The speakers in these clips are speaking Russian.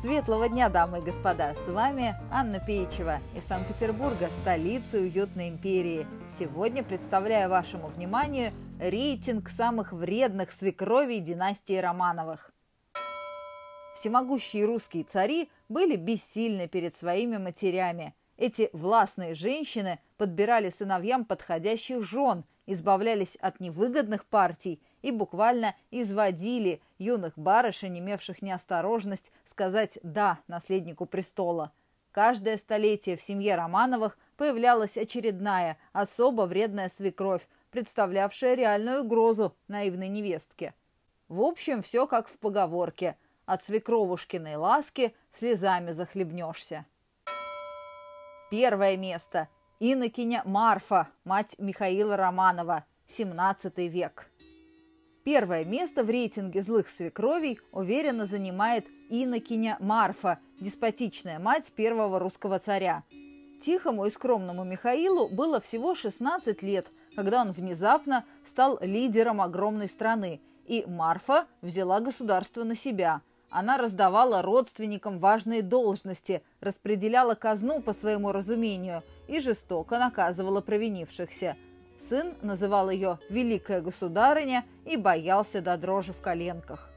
Светлого дня, дамы и господа! С вами Анна Пеичева из Санкт-Петербурга, столицы уютной империи. Сегодня представляю вашему вниманию рейтинг самых вредных свекровей династии Романовых. Всемогущие русские цари были бессильны перед своими матерями. Эти властные женщины подбирали сыновьям подходящих жен, избавлялись от невыгодных партий и буквально изводили юных барышень, имевших неосторожность сказать «да» наследнику престола. Каждое столетие в семье Романовых появлялась очередная, особо вредная свекровь, представлявшая реальную угрозу наивной невестке. В общем, все как в поговорке «от свекровушкиной ласки слезами захлебнешься». Первое место – Инокиня Марфа, мать Михаила Романова, 17 век. Первое место в рейтинге злых свекровей уверенно занимает инокиня Марфа, деспотичная мать первого русского царя. Тихому и скромному Михаилу было всего 16 лет, когда он внезапно стал лидером огромной страны, и Марфа взяла государство на себя. Она раздавала родственникам важные должности, распределяла казну по своему разумению и жестоко наказывала провинившихся – Сын называл ее «великая государыня» и боялся до дрожи в коленках.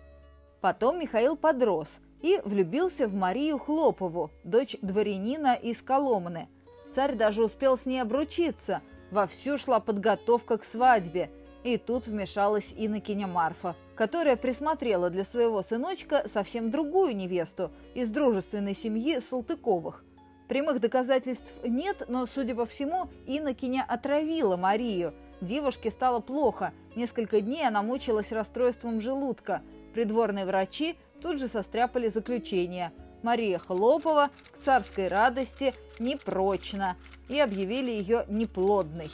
Потом Михаил подрос и влюбился в Марию Хлопову, дочь дворянина из Коломны. Царь даже успел с ней обручиться, вовсю шла подготовка к свадьбе, и тут вмешалась инокиня Марфа, которая присмотрела для своего сыночка совсем другую невесту из дружественной семьи Салтыковых – Прямых доказательств нет, но, судя по всему, инокиня отравила Марию. Девушке стало плохо. Несколько дней она мучилась расстройством желудка. Придворные врачи тут же состряпали заключение. Мария Хлопова к царской радости непрочна и объявили ее неплодной.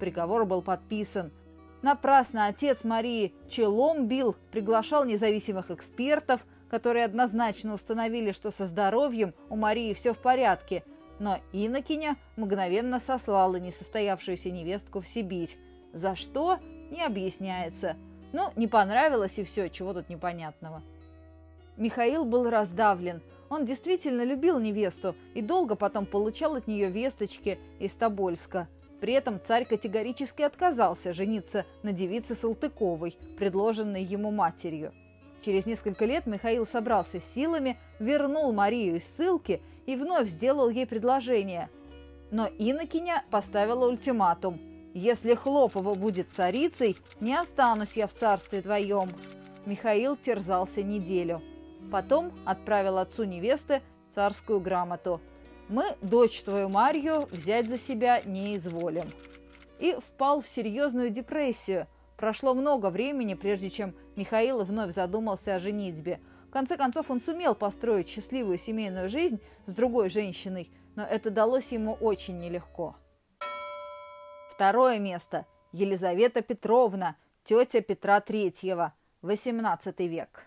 Приговор был подписан. Напрасно отец Марии челом бил, приглашал независимых экспертов – которые однозначно установили, что со здоровьем у Марии все в порядке, но Инокиня мгновенно сослала несостоявшуюся невестку в Сибирь. За что? Не объясняется. Ну, не понравилось и все, чего тут непонятного. Михаил был раздавлен. Он действительно любил невесту и долго потом получал от нее весточки из Тобольска. При этом царь категорически отказался жениться на девице Салтыковой, предложенной ему матерью. Через несколько лет Михаил собрался с силами, вернул Марию из ссылки и вновь сделал ей предложение. Но Инокиня поставила ультиматум. «Если Хлопова будет царицей, не останусь я в царстве твоем». Михаил терзался неделю. Потом отправил отцу невесты царскую грамоту. «Мы, дочь твою Марью, взять за себя не изволим». И впал в серьезную депрессию – Прошло много времени, прежде чем Михаил вновь задумался о женитьбе. В конце концов, он сумел построить счастливую семейную жизнь с другой женщиной, но это далось ему очень нелегко. Второе место. Елизавета Петровна, тетя Петра Третьего, XVIII век.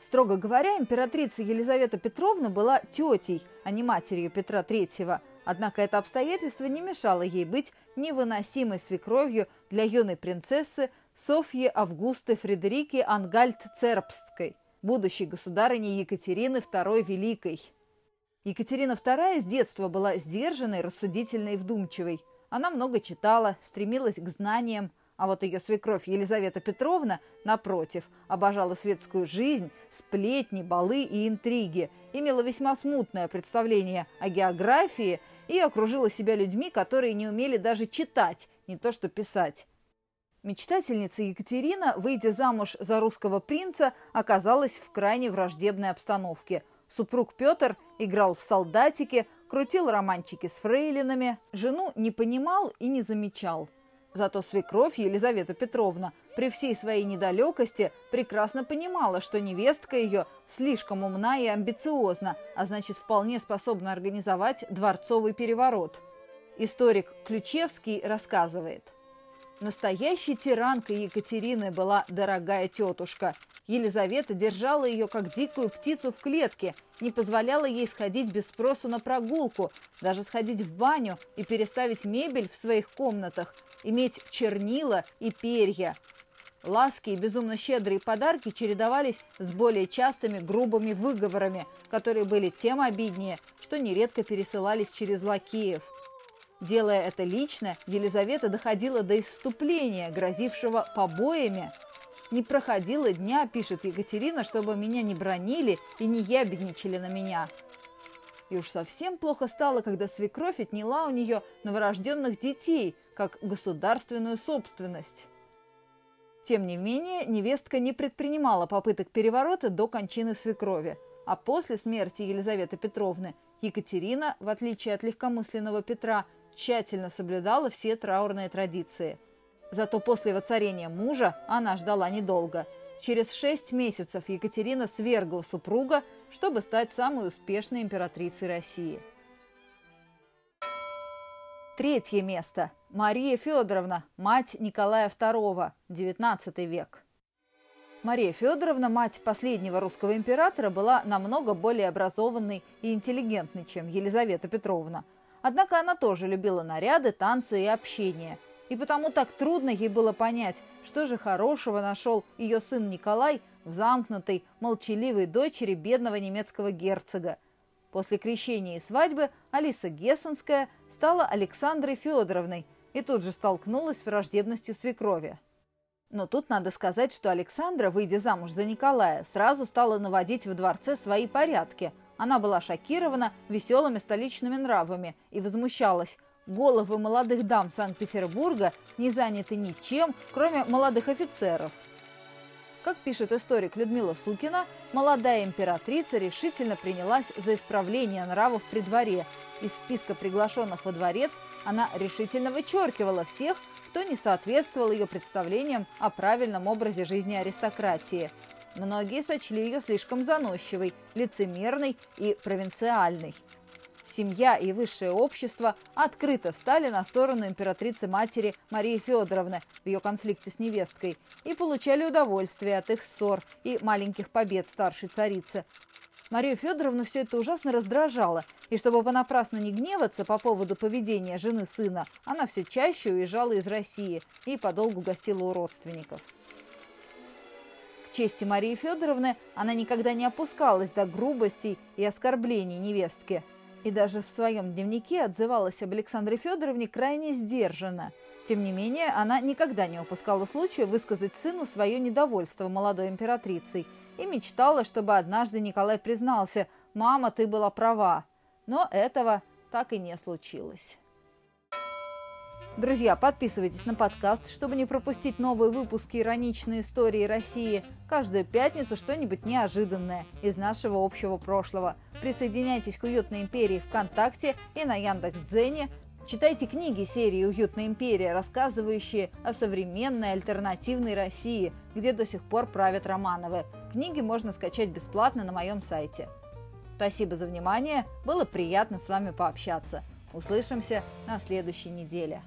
Строго говоря, императрица Елизавета Петровна была тетей, а не матерью Петра Третьего – Однако это обстоятельство не мешало ей быть невыносимой свекровью для юной принцессы Софьи Августы Фредерики Ангальд-Цербстской, будущей государыни Екатерины II Великой. Екатерина II с детства была сдержанной, рассудительной и вдумчивой. Она много читала, стремилась к знаниям, а вот ее свекровь Елизавета Петровна, напротив, обожала светскую жизнь, сплетни, балы и интриги, имела весьма смутное представление о географии – и окружила себя людьми, которые не умели даже читать, не то что писать. Мечтательница Екатерина, выйдя замуж за русского принца, оказалась в крайне враждебной обстановке. Супруг Петр играл в солдатике, крутил романчики с фрейлинами, жену не понимал и не замечал – Зато свекровь Елизавета Петровна при всей своей недалекости прекрасно понимала, что невестка ее слишком умна и амбициозна, а значит вполне способна организовать дворцовый переворот. Историк Ключевский рассказывает – Настоящей тиранкой Екатерины была дорогая тетушка. Елизавета держала ее как дикую птицу в клетке, не позволяла ей сходить без спросу на прогулку, даже сходить в баню и переставить мебель в своих комнатах, иметь чернила и перья. Ласки и безумно щедрые подарки чередовались с более частыми грубыми выговорами, которые были тем обиднее, что нередко пересылались через лакеев. Делая это лично, Елизавета доходила до исступления, грозившего побоями. «Не проходило дня, — пишет Екатерина, — чтобы меня не бронили и не ябедничали на меня. И уж совсем плохо стало, когда свекровь отняла у нее новорожденных детей, как государственную собственность. Тем не менее, невестка не предпринимала попыток переворота до кончины свекрови, а после смерти Елизаветы Петровны Екатерина, в отличие от легкомысленного Петра, тщательно соблюдала все траурные традиции. Зато после воцарения мужа она ждала недолго – Через шесть месяцев Екатерина свергла супруга, чтобы стать самой успешной императрицей России. Третье место. Мария Федоровна, мать Николая II, XIX век. Мария Федоровна, мать последнего русского императора, была намного более образованной и интеллигентной, чем Елизавета Петровна. Однако она тоже любила наряды, танцы и общение – и потому так трудно ей было понять, что же хорошего нашел ее сын Николай в замкнутой, молчаливой дочери бедного немецкого герцога. После крещения и свадьбы Алиса Гессенская стала Александрой Федоровной и тут же столкнулась с враждебностью свекрови. Но тут надо сказать, что Александра, выйдя замуж за Николая, сразу стала наводить в дворце свои порядки. Она была шокирована веселыми столичными нравами и возмущалась, головы молодых дам Санкт-Петербурга не заняты ничем, кроме молодых офицеров. Как пишет историк Людмила Сукина, молодая императрица решительно принялась за исправление нравов при дворе. Из списка приглашенных во дворец она решительно вычеркивала всех, кто не соответствовал ее представлениям о правильном образе жизни аристократии. Многие сочли ее слишком заносчивой, лицемерной и провинциальной семья и высшее общество открыто встали на сторону императрицы-матери Марии Федоровны в ее конфликте с невесткой и получали удовольствие от их ссор и маленьких побед старшей царицы. Марию Федоровну все это ужасно раздражало, и чтобы понапрасну не гневаться по поводу поведения жены сына, она все чаще уезжала из России и подолгу гостила у родственников. К чести Марии Федоровны она никогда не опускалась до грубостей и оскорблений невестки – и даже в своем дневнике отзывалась об Александре Федоровне крайне сдержанно. Тем не менее, она никогда не упускала случая высказать сыну свое недовольство молодой императрицей и мечтала, чтобы однажды Николай признался «Мама, ты была права». Но этого так и не случилось. Друзья, подписывайтесь на подкаст, чтобы не пропустить новые выпуски ироничной истории России. Каждую пятницу что-нибудь неожиданное из нашего общего прошлого. Присоединяйтесь к «Уютной империи» ВКонтакте и на Яндекс.Дзене. Читайте книги серии «Уютная империя», рассказывающие о современной альтернативной России, где до сих пор правят Романовы. Книги можно скачать бесплатно на моем сайте. Спасибо за внимание, было приятно с вами пообщаться. Услышимся на следующей неделе.